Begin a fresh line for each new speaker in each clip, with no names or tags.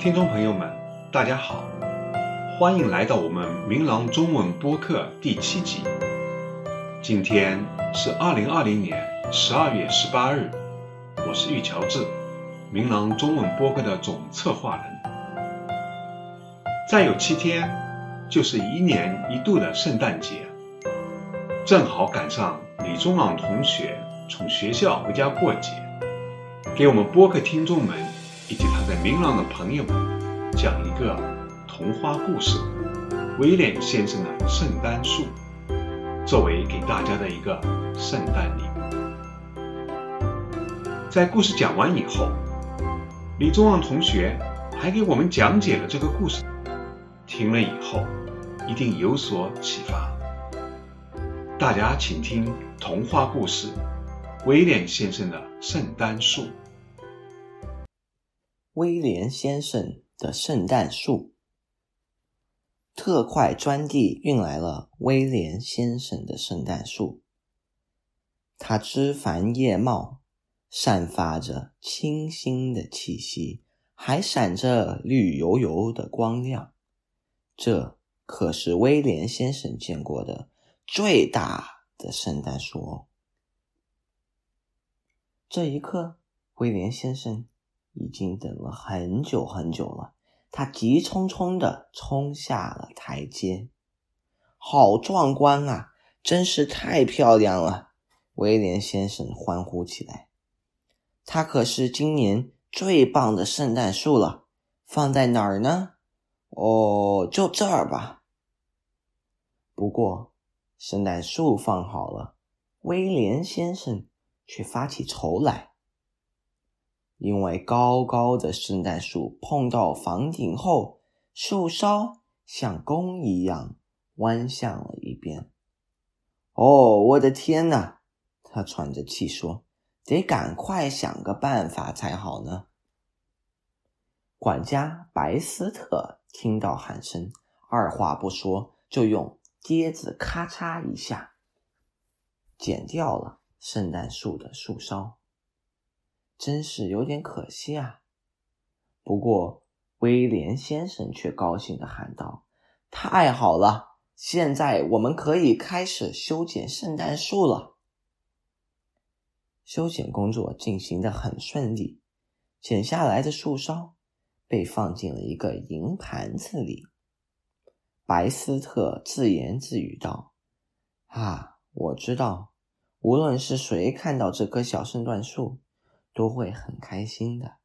听众朋友们，大家好，欢迎来到我们明朗中文播客第七集。今天是二零二零年十二月十八日，我是玉乔治，明朗中文播客的总策划人。再有七天，就是一年一度的圣诞节，正好赶上李宗朗同学从学校回家过节，给我们播客听众们。以及他在明朗的朋友们讲一个童话故事《威廉先生的圣诞树》，作为给大家的一个圣诞礼物。在故事讲完以后，李宗旺同学还给我们讲解了这个故事，听了以后一定有所启发。大家请听童话故事《威廉先生的圣诞树》。
威廉先生的圣诞树，特快专递运来了威廉先生的圣诞树。它枝繁叶茂，散发着清新的气息，还闪着绿油油的光亮。这可是威廉先生见过的最大的圣诞树哦！这一刻，威廉先生。已经等了很久很久了，他急匆匆的冲下了台阶。好壮观啊！真是太漂亮了！威廉先生欢呼起来。他可是今年最棒的圣诞树了。放在哪儿呢？哦，就这儿吧。不过，圣诞树放好了，威廉先生却发起愁来。因为高高的圣诞树碰到房顶后，树梢像弓一样弯向了一边。哦，我的天哪！他喘着气说：“得赶快想个办法才好呢。”管家白斯特听到喊声，二话不说，就用疖子咔嚓一下剪掉了圣诞树的树梢。真是有点可惜啊！不过威廉先生却高兴的喊道：“太好了，现在我们可以开始修剪圣诞树了。”修剪工作进行的很顺利，剪下来的树梢被放进了一个银盘子里。白斯特自言自语道：“啊，我知道，无论是谁看到这棵小圣诞树。”都会很开心的。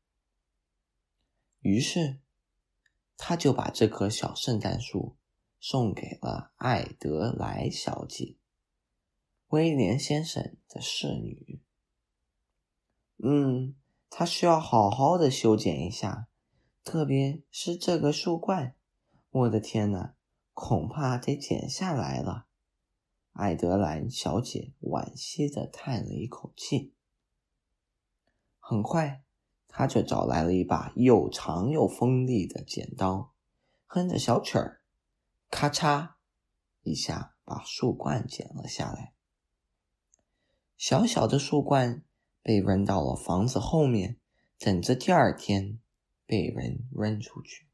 于是，他就把这棵小圣诞树送给了艾德莱小姐，威廉先生的侍女。嗯，他需要好好的修剪一下，特别是这个树冠。我的天哪，恐怕得剪下来了。艾德兰小姐惋惜的叹了一口气。很快，他就找来了一把又长又锋利的剪刀，哼着小曲儿，咔嚓一下把树冠剪了下来。小小的树冠被扔到了房子后面，等着第二天被人扔出去。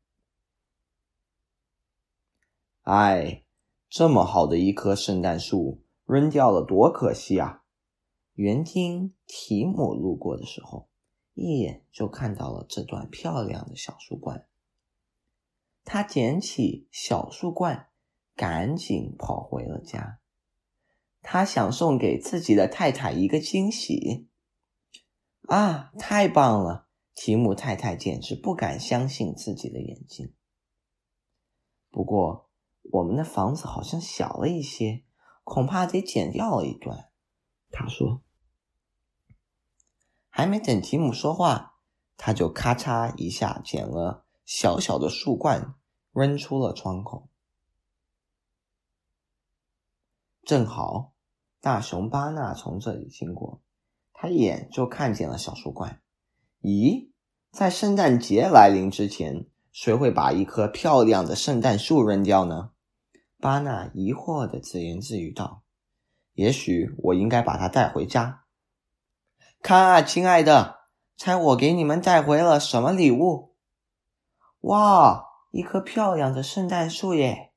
哎，这么好的一棵圣诞树，扔掉了多可惜啊！园丁提姆路过的时候，一眼就看到了这段漂亮的小树冠。他捡起小树冠，赶紧跑回了家。他想送给自己的太太一个惊喜。啊，太棒了！提姆太太简直不敢相信自己的眼睛。不过，我们的房子好像小了一些，恐怕得剪掉了一段。他说：“还没等提姆说话，他就咔嚓一下剪了小小的树冠，扔出了窗口。正好大熊巴纳从这里经过，他一眼就看见了小树冠。咦，在圣诞节来临之前，谁会把一棵漂亮的圣诞树扔掉呢？”巴纳疑惑的自言自语道。也许我应该把它带回家。看啊，亲爱的，猜我给你们带回了什么礼物？哇，一棵漂亮的圣诞树耶！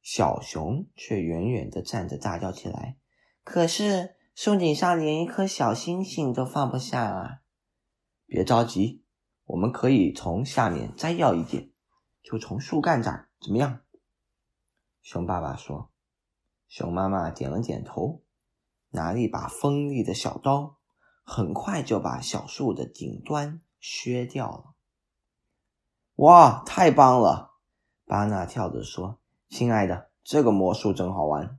小熊却远远的站着，大叫起来。可是树顶上连一颗小星星都放不下啊！别着急，我们可以从下面摘要一点，就从树干这儿，怎么样？熊爸爸说。熊妈妈点了点头，拿了一把锋利的小刀，很快就把小树的顶端削掉了。哇，太棒了！巴纳跳着说：“亲爱的，这个魔术真好玩。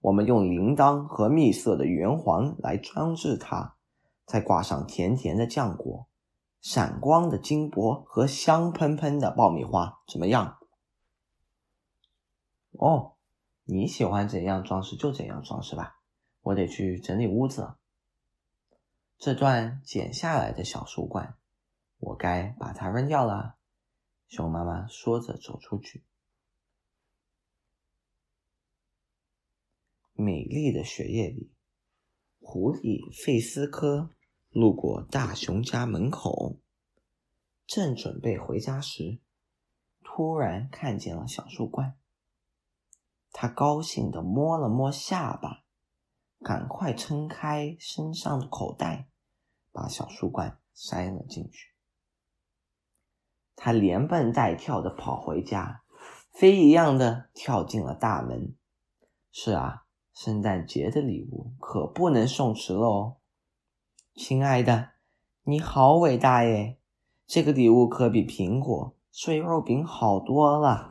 我们用铃铛和蜜色的圆环来装置它，再挂上甜甜的浆果、闪光的金箔和香喷喷的爆米花，怎么样？”哦。你喜欢怎样装饰就怎样装饰吧，我得去整理屋子。这段剪下来的小树冠，我该把它扔掉了。熊妈妈说着走出去。美丽的雪夜里，狐狸费斯科路过大熊家门口，正准备回家时，突然看见了小树冠。他高兴地摸了摸下巴，赶快撑开身上的口袋，把小树冠塞了进去。他连蹦带跳的跑回家，飞一样的跳进了大门。是啊，圣诞节的礼物可不能送迟了哦，亲爱的，你好伟大耶！这个礼物可比苹果、碎肉饼好多了。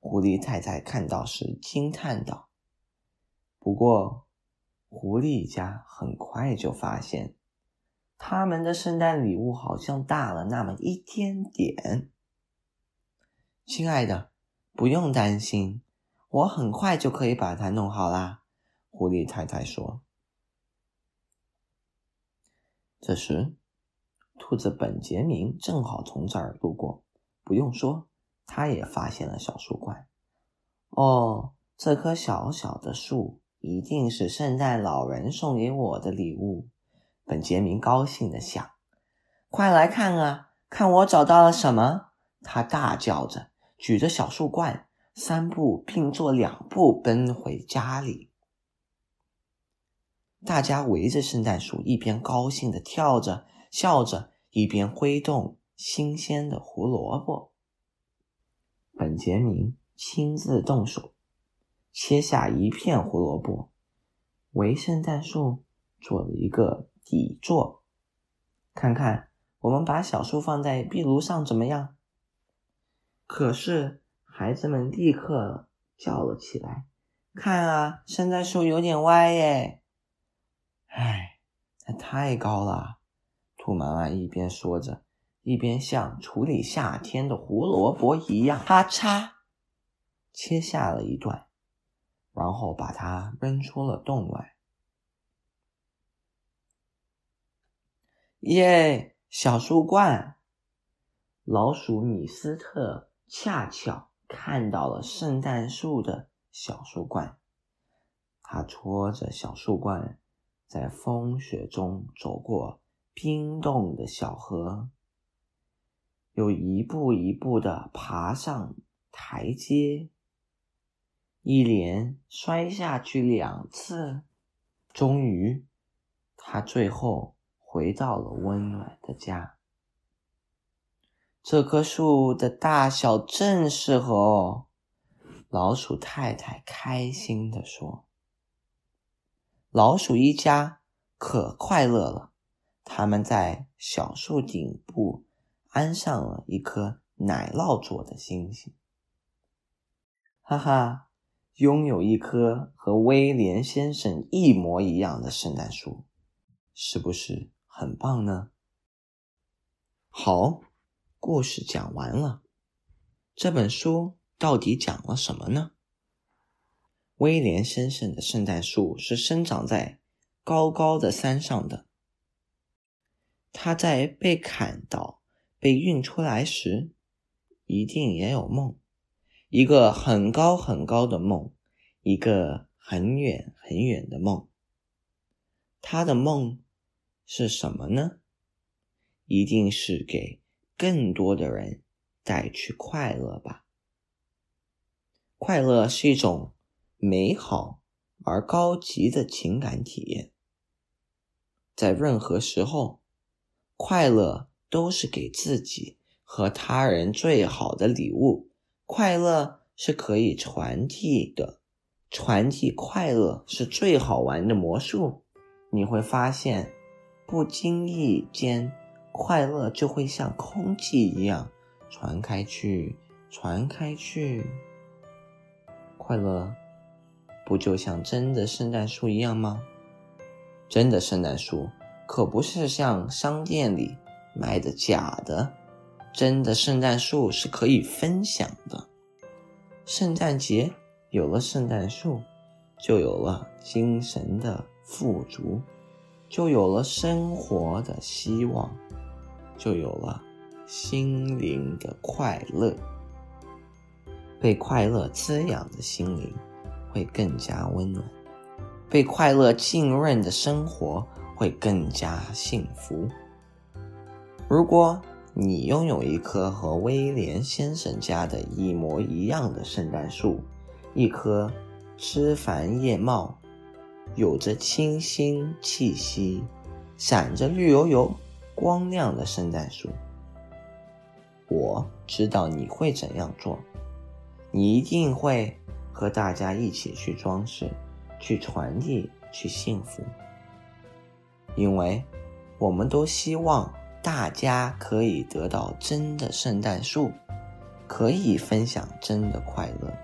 狐狸太太看到时惊叹道：“不过，狐狸家很快就发现，他们的圣诞礼物好像大了那么一点点。”亲爱的，不用担心，我很快就可以把它弄好啦。”狐狸太太说。这时，兔子本杰明正好从这儿路过，不用说。他也发现了小树冠。哦，这棵小小的树一定是圣诞老人送给我的礼物。本杰明高兴的想：“快来看啊，看我找到了什么！”他大叫着，举着小树冠，三步并作两步奔回家里。大家围着圣诞树，一边高兴的跳着、笑着，一边挥动新鲜的胡萝卜。本杰明亲自动手，切下一片胡萝卜，为圣诞树做了一个底座。看看，我们把小树放在壁炉上怎么样？可是孩子们立刻叫了起来：“看啊，圣诞树有点歪耶！”唉，它太高了。兔妈妈一边说着。一边像处理夏天的胡萝卜一样，咔嚓切下了一段，然后把它扔出了洞外。耶！小树冠，老鼠米斯特恰巧看到了圣诞树的小树冠，他拖着小树冠在风雪中走过冰冻的小河。又一步一步的爬上台阶，一连摔下去两次，终于，他最后回到了温暖的家。这棵树的大小正适合哦，老鼠太太开心的说。老鼠一家可快乐了，他们在小树顶部。安上了一颗奶酪做的星星，哈哈！拥有一棵和威廉先生一模一样的圣诞树，是不是很棒呢？好，故事讲完了。这本书到底讲了什么呢？威廉先生的圣诞树是生长在高高的山上的，他在被砍倒。被运出来时，一定也有梦，一个很高很高的梦，一个很远很远的梦。他的梦是什么呢？一定是给更多的人带去快乐吧。快乐是一种美好而高级的情感体验，在任何时候，快乐都是给自己和他人最好的礼物。快乐是可以传递的，传递快乐是最好玩的魔术。你会发现，不经意间。快乐就会像空气一样传开去，传开去。快乐不就像真的圣诞树一样吗？真的圣诞树可不是像商店里卖的假的，真的圣诞树是可以分享的。圣诞节有了圣诞树，就有了精神的富足，就有了生活的希望。就有了心灵的快乐，被快乐滋养的心灵会更加温暖，被快乐浸润的生活会更加幸福。如果你拥有一棵和威廉先生家的一模一样的圣诞树，一棵枝繁叶茂、有着清新气息、闪着绿油油。光亮的圣诞树，我知道你会怎样做，你一定会和大家一起去装饰，去传递，去幸福，因为我们都希望大家可以得到真的圣诞树，可以分享真的快乐，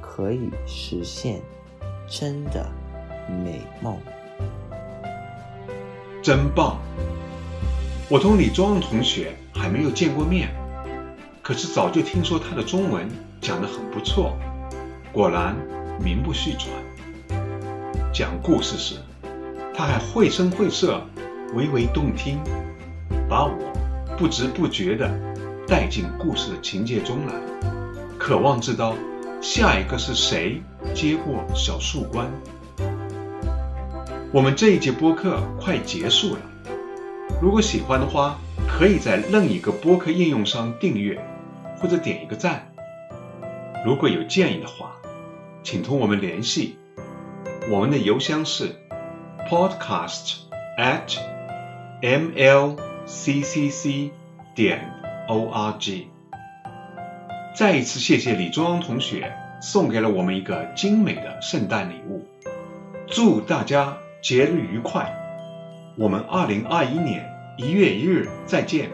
可以实现真的美梦，
真棒！我同李庄同学还没有见过面，可是早就听说他的中文讲得很不错，果然名不虚传。讲故事时，他还绘声绘色，娓娓动听，把我不知不觉地带进故事的情节中来，渴望知道下一个是谁接过小树冠。我们这一节播客快结束了。如果喜欢的话，可以在另一个播客应用上订阅，或者点一个赞。如果有建议的话，请同我们联系。我们的邮箱是 podcast at mlccc 点 org。再一次谢谢李中央同学送给了我们一个精美的圣诞礼物，祝大家节日愉快！我们二零二一年一月一日再见。